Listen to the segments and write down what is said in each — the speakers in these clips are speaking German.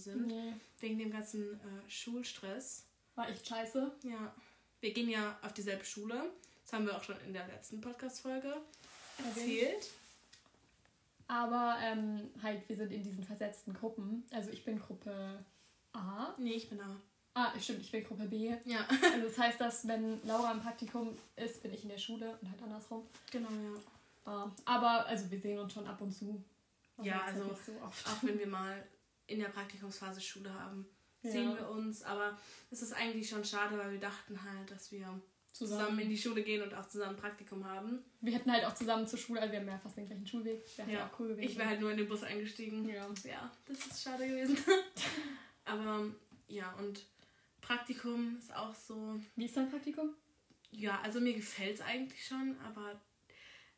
sind. Nee. Wegen dem ganzen äh, Schulstress. War echt scheiße. Ja. Wir gehen ja auf dieselbe Schule. Das haben wir auch schon in der letzten Podcast-Folge erzählt. Aber ähm, halt, wir sind in diesen versetzten Gruppen. Also ich bin Gruppe A. Nee, ich bin da. Ah, stimmt, ich bin Gruppe B. Ja, Also das heißt, dass wenn Laura im Praktikum ist, bin ich in der Schule und halt andersrum. genau, ja. Ah, aber also wir sehen uns schon ab und zu. Ja, also nicht so oft. Auch wenn wir mal in der Praktikumsphase Schule haben, Ja. sehen wir uns. Aber es ist eigentlich schon schade, weil wir dachten halt, dass wir zusammen, Zusammen. in die Schule gehen und auch zusammen Praktikum haben. Wir hätten halt auch zusammen zur Schule, also wir haben ja fast den gleichen Schulweg. Wäre Ja, auch cool gewesen. Ich wäre halt nur in den Bus eingestiegen. Ja. Ja, das ist schade gewesen. Aber ja, und Praktikum ist auch so. Wie ist dein Praktikum? Ja, also mir gefällt es eigentlich schon, aber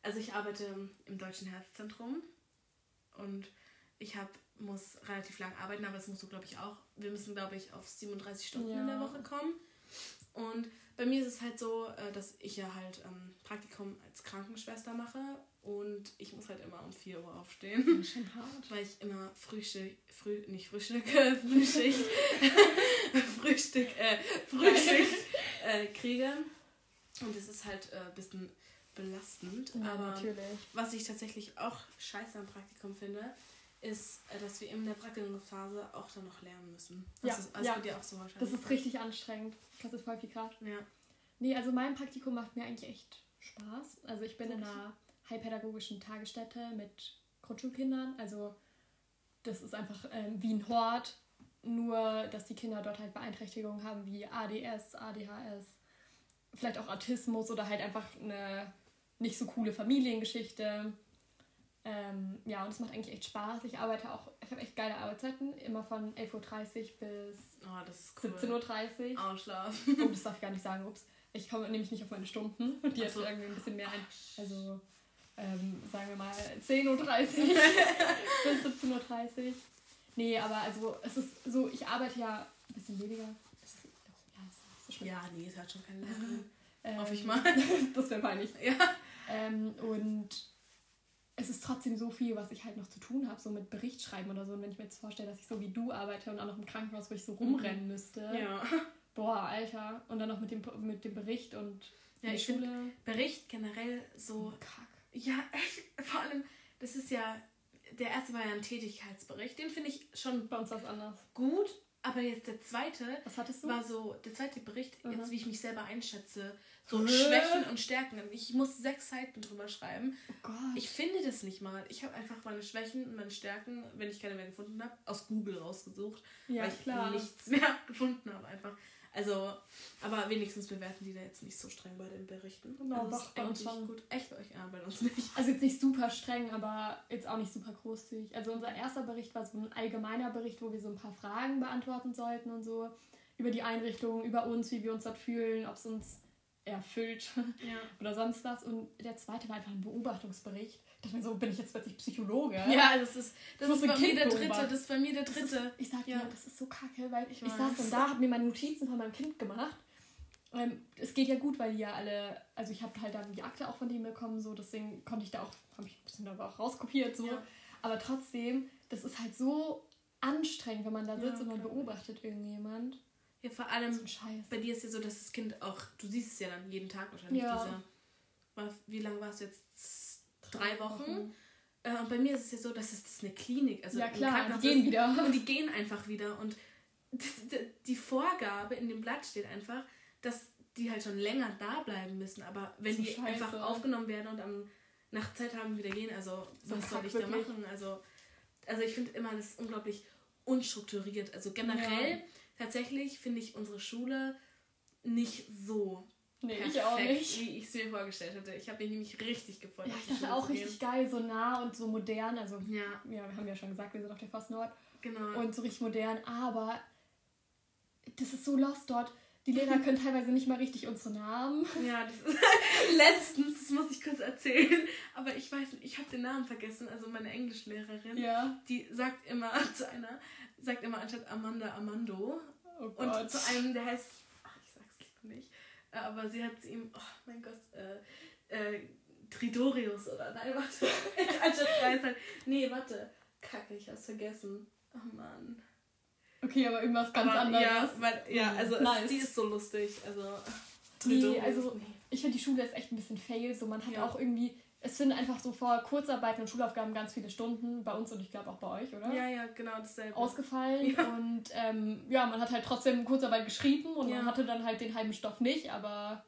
also ich arbeite im Deutschen Herzzentrum und ich hab, muss relativ lang arbeiten, aber das musst du glaube ich auch. Wir müssen glaube ich auf 37 Stunden in der Ja. Woche kommen. Und bei mir ist es halt so, äh, dass ich ja halt ähm, Praktikum als Krankenschwester mache und ich muss halt immer um 4 Uhr aufstehen. Schon hart. Weil ich immer Frühstück, früh, nicht Frühstück, äh, Frühstück, Frühstück, äh, Frühstück äh, kriege. Und es ist halt äh, ein bisschen belastend. Ja, aber natürlich. was ich tatsächlich auch scheiße am Praktikum finde, ist, äh, dass wir in der Praktikumsphase auch dann noch lernen müssen. Das Ja, ist also ja. dir auch so wahrscheinlich. Das ist richtig anstrengend. Das ist voll viel Grad. Ja. Nee, also mein Praktikum macht mir eigentlich echt Spaß. Also ich bin in einer heilpädagogischen Tagesstätte mit Grundschulkindern. Also das ist einfach ähm, wie ein Hort, nur dass die Kinder dort halt Beeinträchtigungen haben wie ADS, ADHS, vielleicht auch Autismus oder halt einfach eine nicht so coole Familiengeschichte. Ähm, ja, und es macht eigentlich echt Spaß. Ich arbeite auch, ich habe echt geile Arbeitszeiten, immer von 11.30 Uhr bis Oh, ist cool. 17.30 Uhr. Ausschlafen. Oh, das darf ich gar nicht sagen, ups. Ich komme nämlich nicht auf meine Stunden und die Ach hat so. irgendwie ein bisschen mehr ein. Also, ähm, sagen wir mal 10.30 Uhr bis 17.30 Uhr. Nee, aber also es ist so, ich arbeite ja ein bisschen weniger. Ist, ja, ist nicht so. Ja, nee, es hat schon keine Lehrerin. Ähm, Hoffe ich mal. das wäre peinlich. Ja. Ähm, und es ist trotzdem so viel, was ich halt noch zu tun habe, so mit Berichtschreiben oder so. Und wenn ich mir jetzt vorstelle, dass ich so wie du arbeite und auch noch im Krankenhaus, wo ich so rumrennen müsste. Ja. Boah, Alter. Und dann noch mit dem, mit dem Bericht und Ja, ich Schule. Bericht generell so Kack. Ja, echt. Vor allem, das ist ja, der erste war ja ein Tätigkeitsbericht. Den finde ich schon Bei uns war es anders. gut. Aber jetzt der zweite war so, der zweite Bericht, Mhm. jetzt wie ich mich selber einschätze, so Hä? Schwächen und Stärken. Ich muss sechs Seiten drüber schreiben. oh. Ich finde das nicht mal. Ich habe einfach meine Schwächen und meine Stärken, wenn ich keine mehr gefunden habe, aus Google rausgesucht. ja, weil ich klar. nichts mehr gefunden habe einfach. Also, aber wenigstens bewerten die da jetzt nicht so streng bei den Berichten. Genau, also, doch, ist bei uns schon. gut. Echt bei euch? Ja, bei uns nicht. Also jetzt nicht super streng, aber jetzt auch nicht super großzügig. Also unser erster Bericht war so ein allgemeiner Bericht, wo wir so ein paar Fragen beantworten sollten und so. Über die Einrichtung, über uns, wie wir uns dort fühlen, ob es uns erfüllt Ja. oder sonst was. Und der zweite war einfach ein Beobachtungsbericht. Ich dachte mir so, bin ich jetzt plötzlich Psychologe? Ja, das ist, das ist bei mir der dritte. Das ist bei mir der dritte. Ist, ich sag Ja. dir, das ist so kacke, weil ich, Ich saß dann da, habe mir meine Notizen von meinem Kind gemacht. Ähm, es geht ja gut, weil die ja alle, also ich habe halt dann die Akte auch von denen bekommen, so deswegen konnte ich da auch, habe ich ein bisschen aber auch rauskopiert, so. Ja. Aber trotzdem, das ist halt so anstrengend, wenn man da Ja, sitzt und man beobachtet irgendjemand. Ja, vor So allem Scheiß. bei dir ist ja so, dass das Kind auch, du siehst es ja dann jeden Tag wahrscheinlich. Ja. Dieser, war, wie lange war es jetzt? Drei Wochen. Äh, und bei mir ist es ja so, dass es das ist eine Klinik, also ja klar, die gehen wieder. Und die gehen einfach wieder. Und die Vorgabe in dem Blatt steht einfach, dass die halt schon länger da bleiben müssen. Aber wenn die scheiße. einfach aufgenommen werden und am, nach Zeit haben wieder gehen, also So was soll ich da wirklich. machen? Also, also ich finde immer, das ist unglaublich unstrukturiert. Also generell, Ja. tatsächlich finde ich unsere Schule nicht so Nee, perfekt, ich auch nicht. wie ich es mir vorgestellt hatte. Ich habe mich nämlich richtig gefreut. Ja, ich dachte auch richtig geil, so nah und so modern. Also, Ja, ja, wir haben ja schon gesagt, wir sind auf der Fast Nord. genau. und so richtig modern, aber das ist so lost dort. die Lehrer können teilweise nicht mal richtig unsere Namen. Ja, das ist letztens, das muss ich kurz erzählen, aber ich weiß nicht, ich habe den Namen vergessen, also meine Englischlehrerin, Ja. die sagt immer zu einer, sagt immer anstatt Amanda Amando Oh und Gott. zu einem, der heißt, ach, ich sag's lieber nicht, aber sie hat zu ihm, oh mein Gott, äh, äh, Tridorius oder nein, warte, anstatt Dreisal, nee, warte, kacke, ich hab's vergessen, oh Mann. Okay, aber irgendwas ganz aber, anderes. Ja, weil, ja also Nice. es, die ist so lustig, also Nee, Tridorius, also nee. ich finde, die Schule ist echt ein bisschen fail. So, man hat Ja. auch irgendwie, es sind einfach so vor Kurzarbeiten und Schulaufgaben ganz viele Stunden bei uns und ich glaube auch bei euch, oder? Ja, ja, genau dasselbe. Ausgefallen Ja. und ähm, ja, man hat halt trotzdem Kurzarbeit geschrieben und Ja. man hatte dann halt den halben Stoff nicht, aber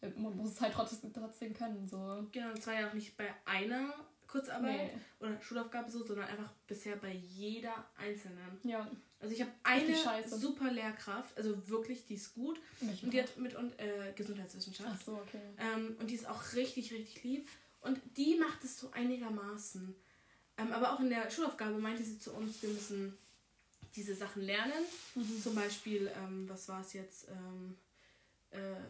äh, man muss es halt trotzdem, trotzdem können. So. Genau, und zwar ja auch nicht bei einer Kurzarbeit Nee. oder Schulaufgabe so, sondern einfach bisher bei jeder einzelnen. Ja, Also ich habe eine super Lehrkraft, also wirklich, die ist gut mich und die hat mit und äh, Gesundheitswissenschaft Ach so, okay. ähm, und die ist auch richtig, richtig lieb und die macht es so einigermaßen. Ähm, aber auch in der Schulaufgabe meinte sie zu uns, wir müssen diese Sachen lernen. Mhm. Zum Beispiel, ähm, was war es jetzt? Ähm, äh,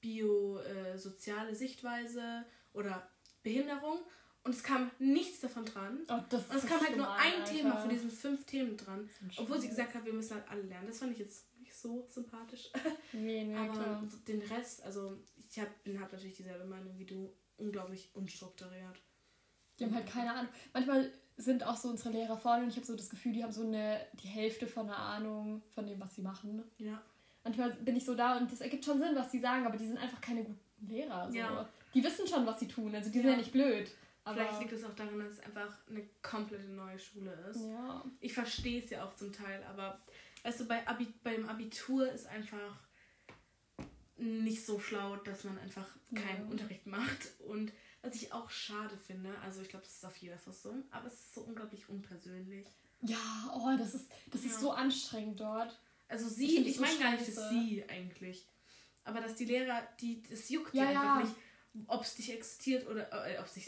Bio-soziale Sichtweise oder Behinderung. Und es kam nichts davon dran. Oh, Und es kam halt nur ein Alter. Thema von diesen fünf Themen dran. Obwohl sie gesagt hat, wir müssen halt alle lernen. Das fand ich jetzt nicht so sympathisch. Nee, nee, Aber klar. den Rest, also ich habe hab natürlich dieselbe Meinung wie du. Unglaublich unstrukturiert. Die haben halt keine Ahnung. Manchmal sind auch so unsere Lehrer vorne und ich habe so das Gefühl, die haben so eine die Hälfte von einer Ahnung von dem, was sie machen. Ja. Manchmal bin ich so da und das ergibt schon Sinn, was sie sagen, aber die sind einfach keine guten Lehrer. So. Ja. Die wissen schon, was sie tun. Also die sind Ja. ja nicht blöd. Aber Vielleicht liegt es auch daran, dass es einfach eine komplette neue Schule ist. ja. Ich verstehe es ja auch zum Teil, aber weißt du, bei Abi beim Abitur ist einfach nicht so schlau, dass man einfach keinen Ja. Unterricht macht. Und was ich auch schade finde, also ich glaube, das ist auf jeder Fassung, aber es ist so unglaublich unpersönlich. Ja, oh, das ist, das Ja. ist so anstrengend dort. Also Ich sie, ich, das so meine gar nicht, dass sie eigentlich. Aber dass die Lehrer, die, das juckt Ja, die einfach ja. nicht, ob es dich existiert oder äh, ob es dich,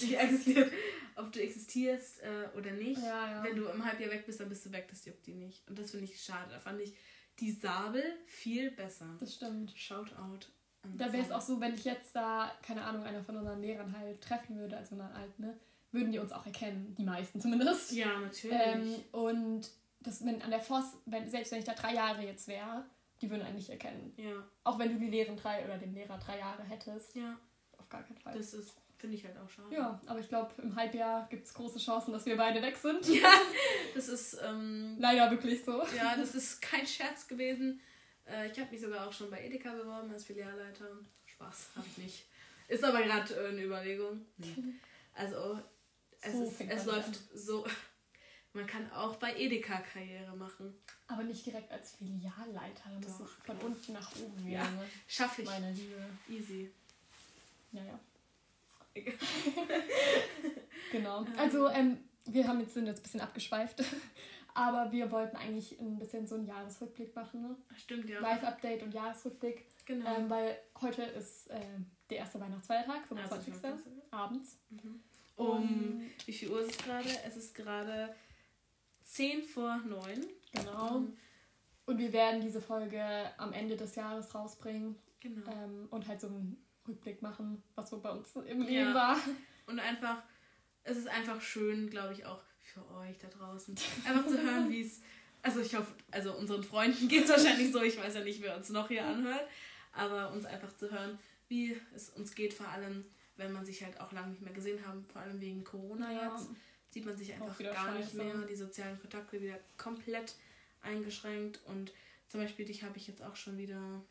dich existiert, ob du existierst äh, oder nicht. Wenn du im Halbjahr weg bist, dann bist du weg, das juckt die nicht. Und das finde ich schade. Da fand ich die Sabel viel besser. Das stimmt. Shoutout. an Da wäre es auch so, wenn ich jetzt da, keine Ahnung, einer von unseren Lehrern halt treffen würde, also einer alten, ne, würden die uns auch erkennen. Die meisten zumindest. Ja, natürlich. Ähm, und das, wenn an der Voss, wenn, selbst wenn ich da drei Jahre jetzt wäre, die würden einen nicht erkennen. ja, Auch wenn du die Lehren drei oder den Lehrer drei Jahre hättest. ja. Auf gar keinen Fall. Das ist, finde ich halt auch schade. ja, aber ich glaube, im Halbjahr gibt es große Chancen, dass wir beide weg sind. Das ist, ähm, Leider wirklich so. ja, das ist kein Scherz gewesen. Äh, ich habe mich sogar auch schon bei Edeka beworben als Filialleiter. Spaß, habe ich nicht. Ist aber gerade äh, eine Überlegung. Also, es, So ist, es läuft so. Man kann auch bei Edeka Karriere machen. Aber nicht direkt als Filialleiter. Da muss Doch, ich von unten nach oben gehen. Ja. ne? Schaffe ich. Meine Liebe. Easy. Ja, ja. Egal. Genau. Also, ähm, wir haben jetzt, sind jetzt ein bisschen abgeschweift. Aber wir wollten eigentlich ein bisschen so einen Jahresrückblick machen. Ne? Stimmt, ja. Live-Update und Jahresrückblick. Genau. Ähm, weil heute ist äh, der erste Weihnachtsfeiertag, 25. Also, abends. um, wie viel Uhr ist es gerade? Es ist gerade 10 vor 9. Genau. Mhm. Und wir werden diese Folge am Ende des Jahres rausbringen Genau. ähm, und halt so einen Rückblick machen, was so bei uns im Leben Ja. war. Und einfach, es ist einfach schön, glaube ich, auch für euch da draußen. Einfach zu hören, wie es. Also ich hoffe, also unseren Freunden geht es wahrscheinlich so, ich weiß ja nicht, wer uns noch hier anhört, aber uns einfach zu hören, wie es uns geht, vor allem, wenn man sich halt auch lange nicht mehr gesehen haben, vor allem wegen Corona Ja. jetzt, sieht man sich einfach gar nicht scheiße. mehr, die sozialen Kontakte wieder komplett eingeschränkt und zum Beispiel dich habe ich jetzt auch schon wieder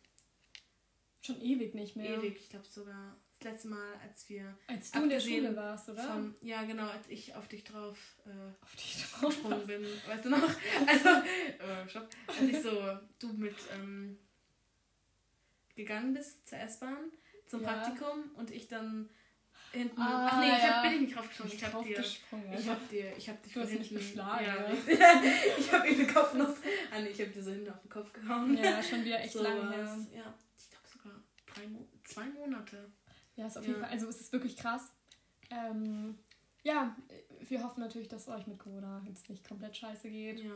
Schon ewig nicht mehr. ewig, ich glaube sogar das letzte Mal, als wir Als du in der Schule warst, oder? von, ja genau, als ich auf dich drauf äh, Auf die gesprungen bin, weißt du noch? Also, äh, stopp, als ich so, du mit ähm, gegangen bist zur S-Bahn, zum Ja. Praktikum und ich dann hinten, Ah, ach nee, ich hab, bin ich nicht draufgesprungen, ich hab dir, ich hab dir, ich hab dich Du hast mich hinten, geschlagen, ja, ich hab ihm den Kopfnuss, ah nee, ich hab dir so hinten auf den Kopf gehauen. ja, schon wieder echt so lange her. Ja, drei Mo zwei Monate. Ja, ist auf Ja. jeden Fall, also es ist wirklich krass. Ähm, ja, wir hoffen natürlich, dass es euch mit Corona jetzt nicht komplett scheiße geht. Ja.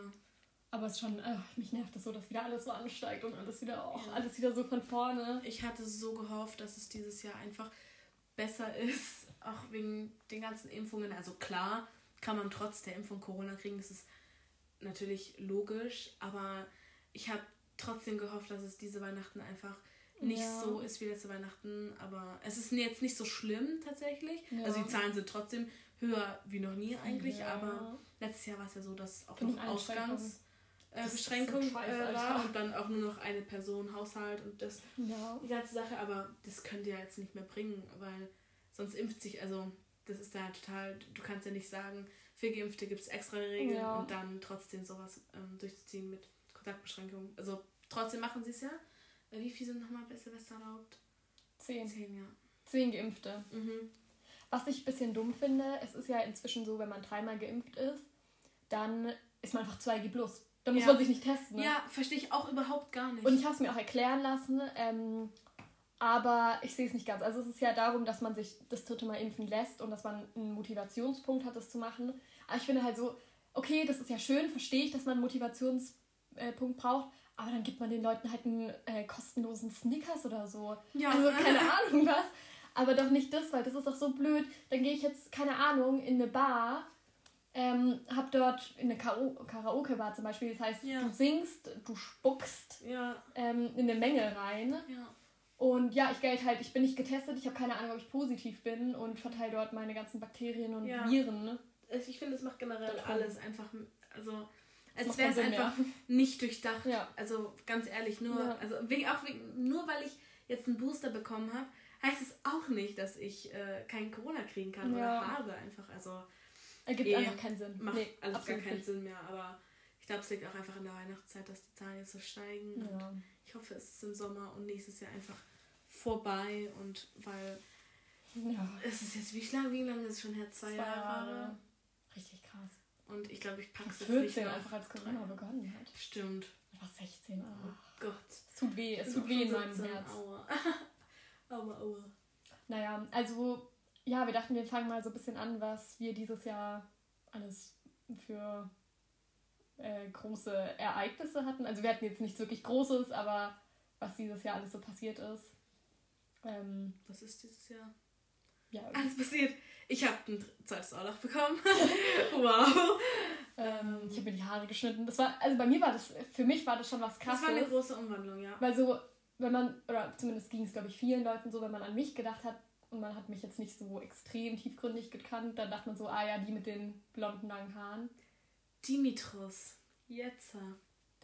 Aber es ist schon, äh, mich nervt es so, dass wieder alles so ansteigt und alles wieder, oh, alles wieder so von vorne. Ich hatte so gehofft, dass es dieses Jahr einfach besser ist, auch wegen den ganzen Impfungen. Also klar, kann man trotz der Impfung Corona kriegen, das ist natürlich logisch, aber ich habe trotzdem gehofft, dass es diese Weihnachten einfach nicht ja. so ist wie letzte Weihnachten, aber es ist jetzt nicht so schlimm tatsächlich. Ja. Also die Zahlen sind trotzdem höher wie noch nie eigentlich, ja. aber letztes Jahr war es ja so, dass auch noch Ausgangsbeschränkungen äh, war und dann auch nur noch eine Person Haushalt und das die ganze Sache, aber das könnt ihr jetzt nicht mehr bringen, weil sonst impft sich, also das ist ja total, du kannst ja nicht sagen, für Geimpfte gibt es extra Regeln und dann trotzdem sowas ähm, durchzuziehen mit Kontaktbeschränkungen. Also trotzdem machen sie es ja. Äh, wie viele sind nochmal bei Silvester erlaubt? Zehn. Zehn, ja. Zehn Geimpfte. Mhm. Was ich ein bisschen dumm finde, es ist ja inzwischen so, wenn man dreimal geimpft ist, dann ist man einfach 2G plus. Da muss ja. man sich nicht testen. Ne? Ja, verstehe ich auch überhaupt gar nicht. Und ich habe es mir auch erklären lassen, ähm, aber ich sehe es nicht ganz. Also es ist ja darum, dass man sich das dritte Mal impfen lässt und dass man einen Motivationspunkt hat, das zu machen. Aber ich finde halt so, okay, das ist ja schön, verstehe ich, dass man einen Motivationspunkt braucht, aber dann gibt man den Leuten halt einen äh, kostenlosen Snickers oder so. Ja. Also keine Ahnung was. Aber doch nicht das, weil das ist doch so blöd. Dann gehe ich jetzt, keine Ahnung, in eine Bar, ähm, hab dort in eine Karaoke-Bar zum Beispiel. Das heißt, ja. du singst, du spuckst ja. ähm, in eine Menge rein. Ja. Und ja, ich gelte halt, ich bin nicht getestet, ich habe keine Ahnung, ob ich positiv bin und verteile dort meine ganzen Bakterien und Viren. Ich finde, es macht generell alles einfach, also als wäre es einfach mehr. nicht durchdacht. Ja. Also ganz ehrlich, nur, ja. also wegen, auch wegen, nur weil ich jetzt einen Booster bekommen habe, heißt es auch nicht, dass ich äh, kein Corona kriegen kann ja. oder habe einfach. Also ergibt eh, einfach keinen Sinn. Macht nee, alles gar keinen nicht. Sinn mehr. Aber ich glaube, es liegt auch einfach in der Weihnachtszeit, dass die Zahlen jetzt so steigen. Ja. Und ich hoffe, es ist im Sommer und nächstes Jahr einfach vorbei und weil ja. es ist jetzt wie lange, wie lange ist es schon her? Zwei, Zwei Jahre. Jahre. Und ich glaube, ich packe es jetzt 14 einfach als Corona begonnen hat. Stimmt. Einfach 16. Oh, oh Gott. Es tut weh, es tut weh in meinem Herz. Aua. aua, aua. Naja, also ja, wir dachten, wir fangen mal so ein bisschen an, was wir dieses Jahr alles für äh, große Ereignisse hatten. Also wir hatten jetzt nichts wirklich Großes, aber was dieses Jahr alles so passiert ist. Ähm, was ist dieses Jahr? Ja, alles passiert. Ich habe ein zweites Aulach bekommen. wow. Ähm, ich habe mir die Haare geschnitten. Das war, also bei mir war das, für mich war das schon was krasses. Das war eine große Umwandlung, ja. Weil so, wenn man, oder zumindest ging es, glaube ich, vielen Leuten so, wenn man an mich gedacht hat und man hat mich jetzt nicht so extrem tiefgründig gekannt, dann dachte man so, ah ja, die mit den blonden langen Haaren. Dimitros. Jetzt.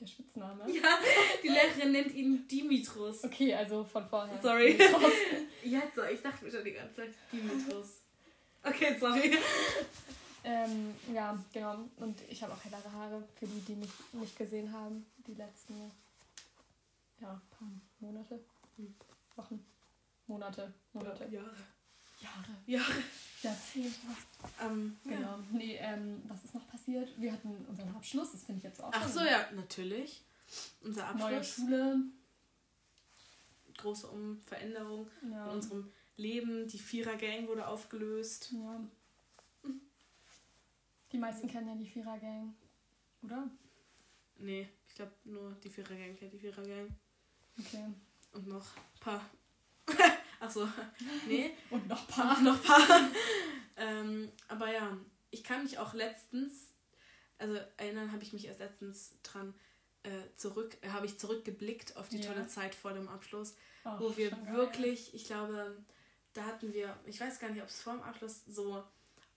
Der Spitzname? Ja, die Lehrerin nennt ihn Dimitros. Okay, also von vorher. Sorry. Jetzt, ich dachte mir schon die ganze Zeit Dimitros. Okay, sorry. ähm, ja, genau. Und ich habe auch hellere Haare, für die, die mich nicht gesehen haben, die letzten ja, paar Monate, hm. Wochen, Monate, Monate. Ja, Jahre. Jahre. Jahre. Jahrzehnte. Ähm, genau. Ja. Nee, ähm, was ist noch passiert? Wir hatten unseren Abschluss, das finde ich jetzt auch. Ach so, ja, natürlich. Unser Abschluss. Neue Schule. Große Umveränderung ja. in unserem Leben. Die Vierer-Gang wurde aufgelöst. Ja. Die meisten kennen ja die Vierer-Gang, oder? Nee, ich glaube nur die Vierer-Gang kennt die Vierer-Gang. Okay. Und noch ein paar. Ach so, nee. Und noch ein paar. Und noch ein paar. ähm, aber ja, ich kann mich auch letztens, also erinnern habe ich mich erst letztens dran, äh, zurück, äh, habe ich zurückgeblickt auf die ja. tolle Zeit vor dem Abschluss, oh, wo wir wirklich, ich glaube, da hatten wir, ich weiß gar nicht, ob es vor dem Abschluss so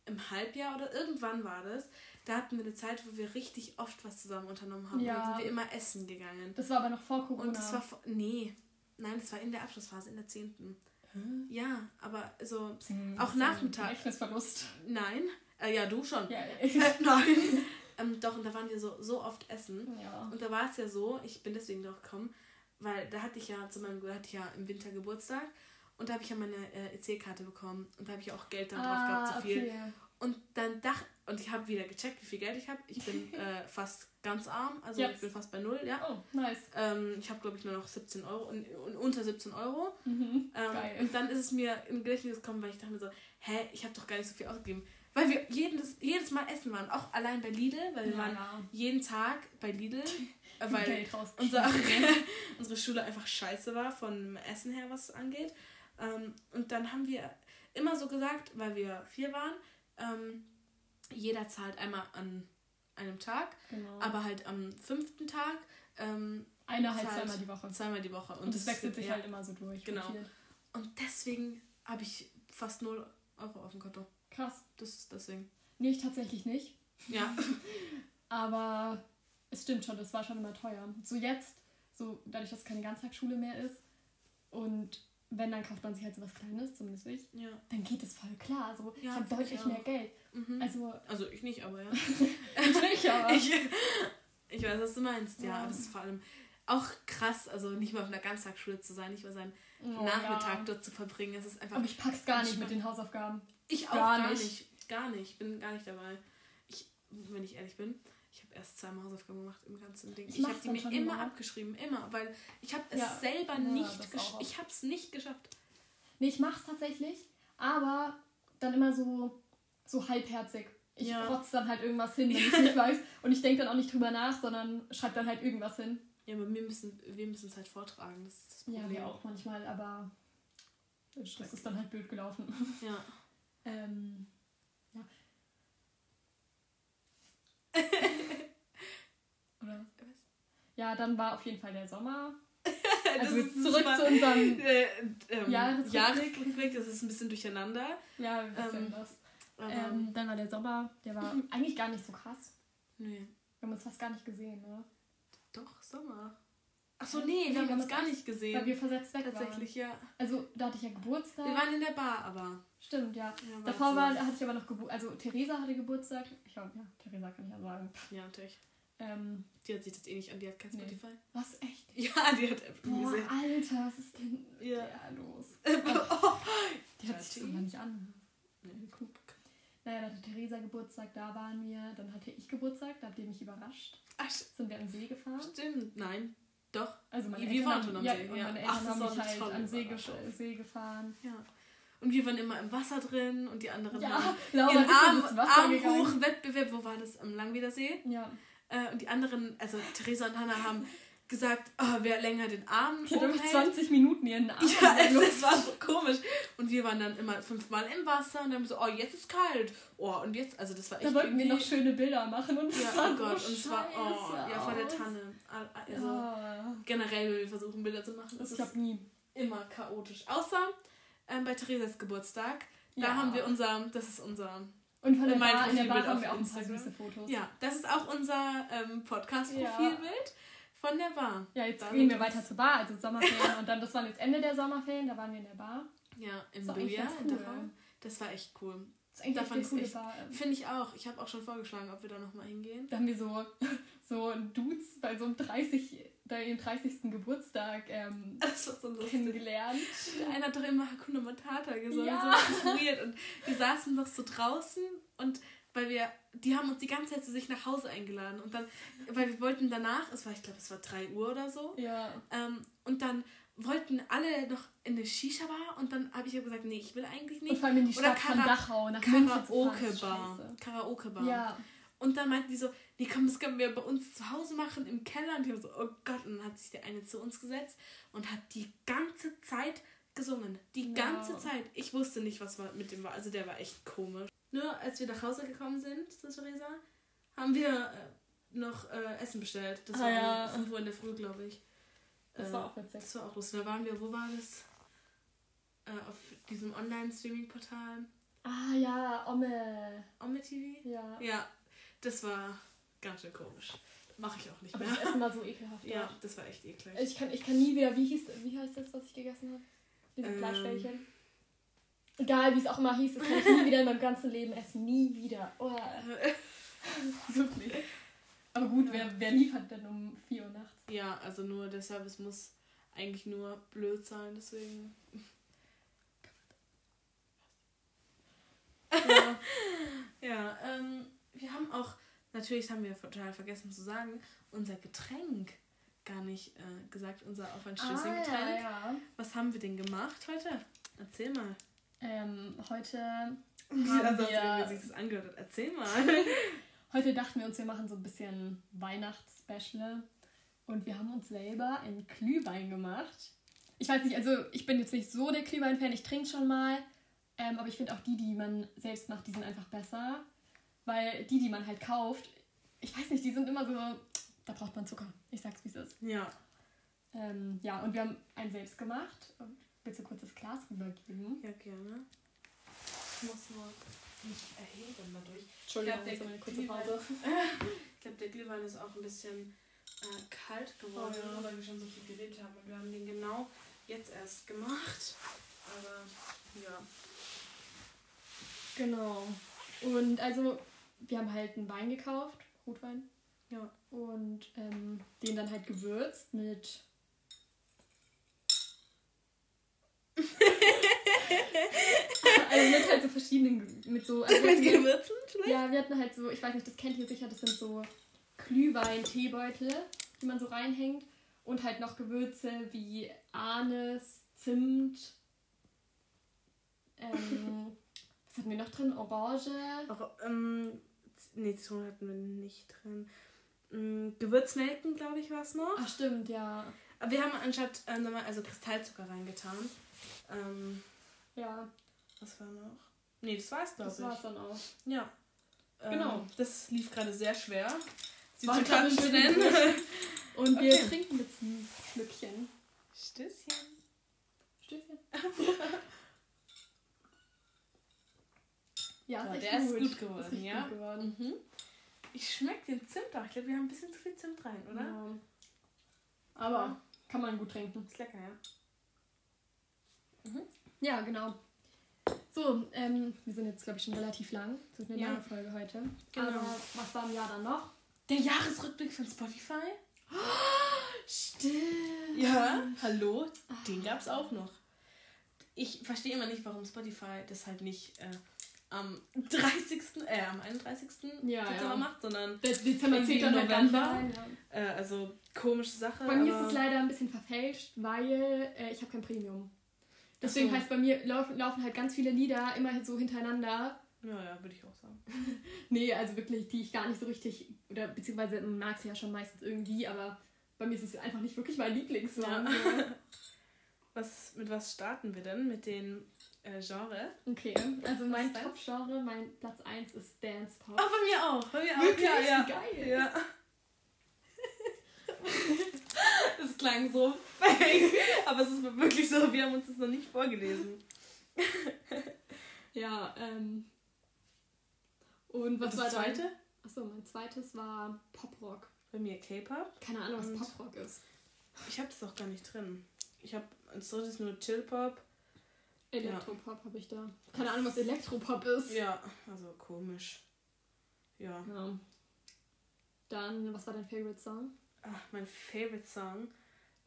im Halbjahr oder irgendwann war das, da hatten wir eine Zeit, wo wir richtig oft was zusammen unternommen haben. Ja. Da sind wir immer essen gegangen. Das war aber noch vor Corona. Und das war vor, nee, nein, das war in der Abschlussphase, in der zehnten. Hm? Ja, aber so hm, auch Nachmittag. Gedächtnisverlust. Nein, äh, ja du schon. Ja, nein. ähm, doch, und da waren wir so, so oft essen. Ja. Und da war es ja so, ich bin deswegen drauf gekommen, weil da hatte ich ja zu meinem hatte ich ja im Winter Geburtstag und da habe ich ja meine äh, EC-Karte bekommen und da habe ich auch Geld dann drauf ah, gehabt, zu viel. Okay. Und dann dachte und ich habe wieder gecheckt, wie viel Geld ich habe. Ich bin äh, fast ganz arm, also Jetzt. ich bin fast bei null, ja. Oh, nice. Ähm, ich habe, glaube ich, nur noch 17 Euro und, und unter 17 Euro. Mhm, ähm. Und dann ist es mir im Gedächtnis gekommen, weil ich dachte mir so, hä, ich habe doch gar nicht so viel ausgegeben. Weil wir jedes, jedes Mal essen waren, auch allein bei Lidl, weil wir Ja, waren ja. jeden Tag bei Lidl, äh, weil unser, unsere Schule einfach scheiße war von Essen her, was es angeht. Ähm, und dann haben wir immer so gesagt, weil wir vier waren, ähm, jeder zahlt einmal an einem Tag, Genau. aber halt am fünften Tag ähm, Einer halt zweimal die Woche. zweimal die Woche. Und es wechselt sich ja. halt immer so durch. Genau. rotiert. Und deswegen habe ich fast 0 Euro auf dem Konto. Krass. Das ist deswegen. Nee, ich tatsächlich nicht. Ja. Aber es stimmt schon, das war schon immer teuer. So jetzt, so dadurch, dass es keine Ganztagsschule mehr ist und wenn, dann kauft man sich halt so was Kleines, zumindest ich, ja. dann geht es voll klar. So, Ja, ich habe ich deutlich auch. mehr Geld. Mhm. Also, Also ich nicht, aber ja. ich aber. ich, ich weiß, was du meinst, ja. Ja. Aber es ist vor allem auch krass, also nicht mal auf einer Ganztagsschule zu sein, nicht mal seinen Oh, Nachmittag ja. dort zu verbringen. Es ist einfach. Aber ich pack's gar nicht Ich mit den Hausaufgaben. Ich auch Gar gar, nicht. nicht. Gar nicht. Bin gar nicht dabei. Wenn ich ehrlich bin, ich habe erst zweimal Hausaufgaben gemacht im ganzen Ding. Ich Ich, habe die dann mir immer immer. abgeschrieben, immer, weil ich habe es Ja. selber Ja, nicht das gesch auch. Ich habe es nicht geschafft. Nee, ich mach's tatsächlich, aber dann immer so, so halbherzig. Ich Ja. rotz dann halt irgendwas hin, wenn ich nicht weiß. Und ich denke dann auch nicht drüber nach, sondern schreib dann halt irgendwas hin. Ja, aber wir müssen wir es halt vortragen. Das ist das Ja, Problem. wir auch manchmal, aber das ist dann halt blöd gelaufen. Ja. Ähm, ja. Oder? Ja, dann war auf jeden Fall der Sommer. Also Das ist zurück zu unserem äh, ähm, Jahresrückblick. Das ist ein bisschen durcheinander. Ja, wir wissen Ähm, das. Ähm, dann war der Sommer, der war eigentlich gar nicht so krass. nee. Wir haben uns fast gar nicht gesehen, ne? Doch, Sommer. Achso, nee, Nee, wir haben uns gar nicht gesehen. Weil wir versetzt weg Tatsächlich, ja. waren. Also da hatte ich ja Geburtstag. Wir waren in der Bar, aber. Stimmt, ja. Ja, Davor war, hatte ich aber noch Geburtstag. Also Theresa hatte Geburtstag. Ich glaube, ja, Theresa kann ich ja sagen. Ja, natürlich. Ähm, Die hat sich das eh nicht an, die hat kein Nee. Spotify. was? Echt? Ja, die hat Apple Boah, Music. Alter, was ist denn Ja. los? oh. Die hat sich das immer nicht an. Nee. Cool. Naja, da hatte Theresa Geburtstag, da waren wir. Dann hatte ich Geburtstag, da habt ihr mich überrascht. Ach, Sind wir am See gefahren. stimmt. Nein. Doch. Also meine Wir Eltern waren schon am ja, See, und ja. meine Ach, Eltern das haben mich halt am See, gef See gefahren. Ja. Und wir waren immer im Wasser drin und die anderen Ja, haben Laura ihren Arm, Arm gegangen. hoch Wettbewerb. Wo war das? Am Langwiedersee. Ja. Äh, und die anderen, also Theresa und Hannah haben gesagt, oh, wer länger den Arm Die hochhält. 20 Minuten ihren Arm. Ja, es, es war so komisch. Und wir waren dann immer fünfmal im Wasser und dann so, oh, jetzt ist kalt. Oh, und jetzt, also das war echt Da wollten wir noch schöne Bilder machen und Ja, oh Gott, so und es war, oh, ja, vor der. Tanne. Also Ja. generell, wenn wir versuchen, Bilder zu machen, Das ist ich hab nie. immer chaotisch. Außer ähm, bei Theresas Geburtstag. Da Ja. haben wir unser, das ist unser, Und von der Bar, in der Bar haben wir auch ein paar süße Fotos. ja, das ist auch unser ähm, Podcast-Profilbild von der Bar. Ja, jetzt gehen wir weiter zur Bar, also Sommerferien. und dann, das waren jetzt Ende der Sommerferien, da waren wir in der Bar. Ja, im war in der cool. Das war echt cool. Das ist eigentlich Da echt. Finde ich auch. Ich habe auch schon vorgeschlagen, ob wir da nochmal hingehen. Da haben wir so, so Dudes bei so einem 30, bei ihrem 30. Geburtstag ähm, Das war so kennengelernt. Einer hat doch immer Hakuna Matata gesungen. Ja. So weird. Und wir saßen noch so draußen und weil wir, die haben uns die ganze Zeit zu sich nach Hause eingeladen. Und dann, weil wir wollten danach, es war, ich glaube, es war 3 Uhr oder so. Ja. Ähm, und dann wollten alle noch in eine Shisha-Bar und dann habe ich ja gesagt, nee, ich will eigentlich Und nicht. vor allem in die Oder Stadt von Kara- Dachau nach Karaoke-Bar. Karaoke-Bar. Ja, Und dann meinten die so, nee, komm, das können wir bei uns zu Hause machen, im Keller. Und die haben so, oh Gott. Und dann hat sich der eine zu uns gesetzt und hat die ganze Zeit gesungen. Die Ja. ganze Zeit. Ich wusste nicht, was mit dem war. Also der war echt komisch. Nur als wir nach Hause gekommen sind zu Theresa, haben wir äh, noch äh, Essen bestellt. Das Ah, war ja. um 5 Uhr in der Früh, glaube ich. das Äh, war auch witzig. Das war auch lustig. Da waren wir, wo war das? Äh, auf diesem Online-Streaming-Portal. Ah ja, Omme. Ome TV? Ja. Ja, das war ganz schön komisch. Mache ich auch nicht Aber mehr. das Essen war so ekelhaft. Ja, das war echt eklig. Ich kann, ich kann nie wieder, wie hieß, wie heißt das, was ich gegessen habe? Diese Ähm. Fleischbällchen. Egal, wie es auch immer hieß, das kann ich nie wieder in meinem ganzen Leben essen. Nie wieder. Oh, wirklich. Aber gut, wer, wer liefert denn um 4 Uhr nachts? Ja, also nur der Service muss eigentlich nur blöd sein, deswegen. Ja. Ja, ähm, wir haben auch, natürlich haben wir total vergessen zu sagen, unser Getränk gar nicht äh, gesagt, unser auf ein Getränk. Ah, ja. Was haben wir denn gemacht heute? Erzähl mal. Ähm, heute haben also, wir, wie sich das angehört hat. Erzähl mal. heute dachten wir uns, wir machen so ein bisschen Weihnachtsspecial. Und wir haben uns selber einen Glühwein gemacht. Ich weiß nicht, also ich bin jetzt nicht so der Glühwein-Fan, ich trinke schon mal. Ähm, aber ich finde auch die, die man selbst macht, die sind einfach besser. Weil die, die man halt kauft, ich weiß nicht, die sind immer so, da braucht man Zucker. Ich sag's, wie es ist. Ja. Ähm, ja, und wir haben einen selbst gemacht. Willst du kurz das Glas rübergeben? Ja, gerne. Ich muss nur mich erheben dadurch. Entschuldigung, Ich glaub, jetzt der mal eine kurze Glühwein- Pause. Ich glaube, der Glühwein ist auch ein bisschen äh, kalt geworden, Oh ja. weil wir schon so viel geredet haben. Und wir haben den genau jetzt erst gemacht. Aber ja. Genau. Und also, wir haben halt einen Wein gekauft, Rotwein. Ja. Und ähm, den dann halt gewürzt mit. also mit halt so verschiedenen, mit so, also Mit wir- Gewürzen vielleicht? ja, wir hatten halt so, ich weiß nicht, das kennt ihr sicher, das sind so Glühwein-Teebeutel, die man so reinhängt und halt noch Gewürze wie Anis, Zimt, ähm, was hatten wir noch drin? Orange, Auch, ähm, nee, Zitrone hatten wir nicht drin. Ähm, Gewürznelken, glaube ich, war es noch. ach stimmt, ja, Aber wir haben anstatt ähm, also Kristallzucker reingetan. Ähm, ja, was war noch? Nee, das war's, glaube das ich. war's dann auch. Ja. Ähm, Genau. Das lief gerade sehr schwer. Sie War gerade nennen. Und wir Okay. trinken jetzt ein Schlückchen. Stößchen. Stößchen. ja, Ja, der ist gut geworden, Ist ja? Gut geworden. Mhm. Ich schmecke den Zimt auch. Ich glaube, wir haben ein bisschen zu viel Zimt rein, oder? Ja. Aber kann man gut trinken. Ist lecker, ja. Ja, genau. So, ähm, wir sind jetzt, glaube ich, schon relativ lang. Das wird eine Ja. lange Folge heute. Genau. Aber was war im Jahr dann noch? Der Jahresrückblick von Spotify? Stimmt. Ja. Hallo? Den gab es auch noch. Ich verstehe immer nicht, warum Spotify das halt nicht äh, am 30. Äh, am 31. Ja, Dezember ja. macht, sondern Der Dezember Irgendwie zählt dann halt gar nicht November. rein. Ja. äh, also komische Sache. Bei mir ist es leider ein bisschen verfälscht, weil äh, ich habe kein Premium. Deswegen so. heißt bei mir laufen, laufen halt ganz viele Lieder immer so hintereinander. Ja, ja, würde ich auch sagen. Nee, also wirklich, die ich gar nicht so richtig, oder beziehungsweise man mag sie ja schon meistens irgendwie, aber bei mir ist es einfach nicht wirklich mein Lieblingssong. Ja. Was, mit was starten wir denn? Mit den äh, Genre? Okay, also mein? Top-Genre, mein Platz 1 ist Dance Pop. Ah, bei mir auch. Bei mir auch. Wirklich? Ja, ja. Geil. Ja. Das klang so fake, aber es ist wirklich so, wir haben uns das noch nicht vorgelesen. Ja, ähm. Und was das war zweite? Dein? Achso, mein zweites war Poprock. Bei mir K-Pop. Keine Ahnung, was Und- Poprock ist. Ich habe das auch gar nicht drin. Ich habe als drittes nur Chill-Pop. Elektropop habe ich da. Keine Ahnung, was Elektropop ist. Ja, also komisch. Ja. Ja. Dann, was war dein Favorite Song? Ach, mein Favorite Song.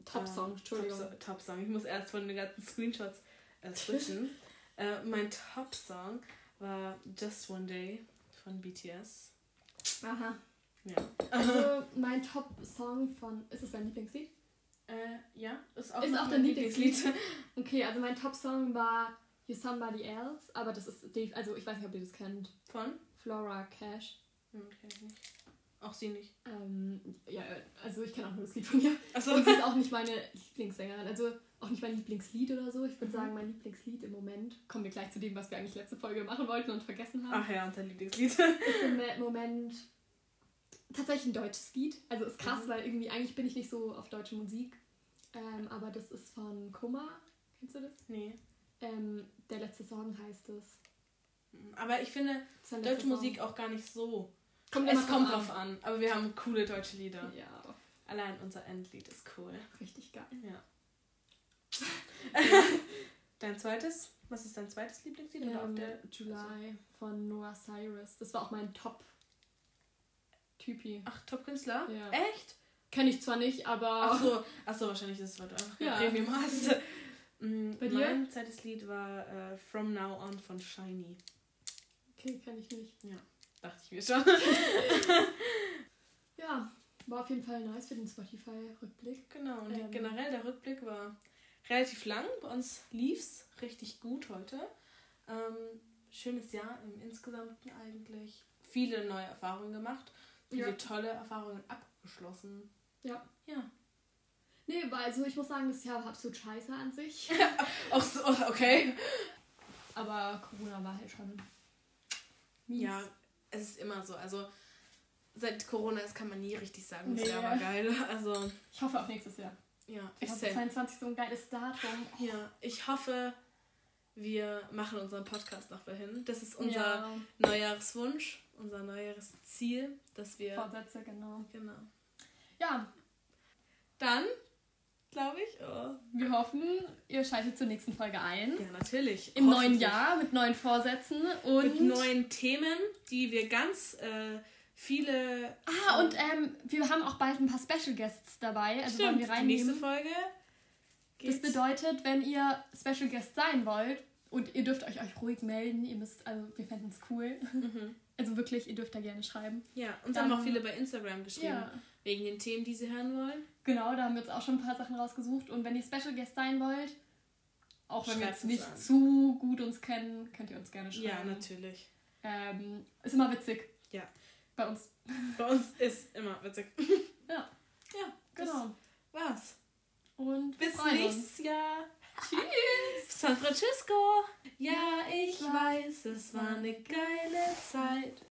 Top-Song, Ähm, Entschuldigung. Top, Top Song. Ich muss erst von den ganzen Screenshots äh, switchen. äh, mein Top Song war Just One Day von BTS. Aha. Ja. Also, mein Top-Song von. Ist es dein Lieblingslied? Äh, ja, ist auch, Ist auch dein Lieblingslied. Okay, also mein Top-Song war You Somebody Else, aber das ist. Also, ich weiß nicht, ob ihr das kennt. Von? Flora Cash. Hm, kenn ich nicht. Auch sie nicht. Ähm, ja, also ich kenne auch nur das Lied von ihr. Achso. Und sie ist auch nicht meine Lieblingssängerin. Also auch nicht mein Lieblingslied oder so. Ich würde Mhm. sagen, mein Lieblingslied im Moment. Kommen wir gleich zu dem, was wir eigentlich letzte Folge machen wollten und vergessen haben. Ach ja, unser Lieblingslied. Ist im Moment tatsächlich ein deutsches Lied. Also ist krass, Mhm. weil irgendwie eigentlich bin ich nicht so auf deutsche Musik. Ähm, aber das ist von Kummer. Kennst du das? nee. Ähm, der letzte Song heißt es. Aber ich finde deutsche Musik auch gar nicht so. Kommt es kommt drauf drauf an. Aber wir haben coole deutsche Lieder. an. Ja, Allein unser Endlied ist cool. richtig geil. Ja. dein zweites? Was ist dein zweites Lieblingslied? Oder auf Ähm, der July von Noah Cyrus. Das war auch mein Top-Typi. Ach, Top-Künstler? Ja. Echt? Kenne ich zwar nicht, aber. Ach so, ach so, wahrscheinlich ist es, weil du einfach Ja. Premium hast. Mm, Bei dir? Mein zweites Lied war äh, From Now On von Shiny. Okay, kenne ich nicht. Dachte ich mir schon. Ja, war auf jeden Fall nice für den Spotify-Rückblick. genau, und Ähm. generell der Rückblick war relativ lang. Bei uns lief's richtig gut heute. Ähm, schönes Jahr im Insgesamten eigentlich. Viele neue Erfahrungen gemacht. Viele Ja. tolle Erfahrungen abgeschlossen. Ja. Ja. Nee, weil also ich muss sagen, das Jahr war absolut scheiße an sich. Auch so, okay. Aber Corona war halt schon mies. Ja, es ist immer so. Also seit Corona ist, kann man nie richtig sagen, das Nee. Jahr war geil. Also, Ich hoffe auf nächstes Jahr. ja, ich, sag- 2022 so ein geiles Datum. ja, ich hoffe, wir machen unseren Podcast noch dahin. Das ist unser ja, Neujahrswunsch, unser Neujahrsziel, dass wir. Vorsätze, genau. Genau. Ja, Dann, glaube ich. Oh. wir hoffen, ihr schaltet zur nächsten Folge ein. Ja, natürlich. Im neuen. Jahr mit neuen Vorsätzen und. Mit neuen Themen, die wir ganz äh, viele. ah, und ähm, wir haben auch bald ein paar Special Guests dabei. Also wollen wir die nächste reinnehmen. Folge. Das geht's- bedeutet, wenn ihr Special Guest sein wollt und ihr dürft euch, euch ruhig melden, ihr müsst, also wir fänden es cool. Mhm. Also wirklich, ihr dürft da gerne schreiben. Ja, uns Dann- haben auch viele bei Instagram geschrieben, Ja. wegen den Themen, die sie hören wollen. Genau, da haben wir jetzt auch schon ein paar Sachen rausgesucht. Und wenn ihr Special Guest sein wollt, auch wenn wir Schreibt jetzt uns nicht an. zu gut uns kennen, könnt ihr uns gerne schreiben. Ja, natürlich. Ähm, ist immer witzig. Ja. Bei uns. Bei uns ist immer witzig. Ja, Ja, genau. war's. Und wir Bis uns. nächstes Jahr. Tschüss. San Francisco. Ja, ich weiß, es war eine geile Zeit.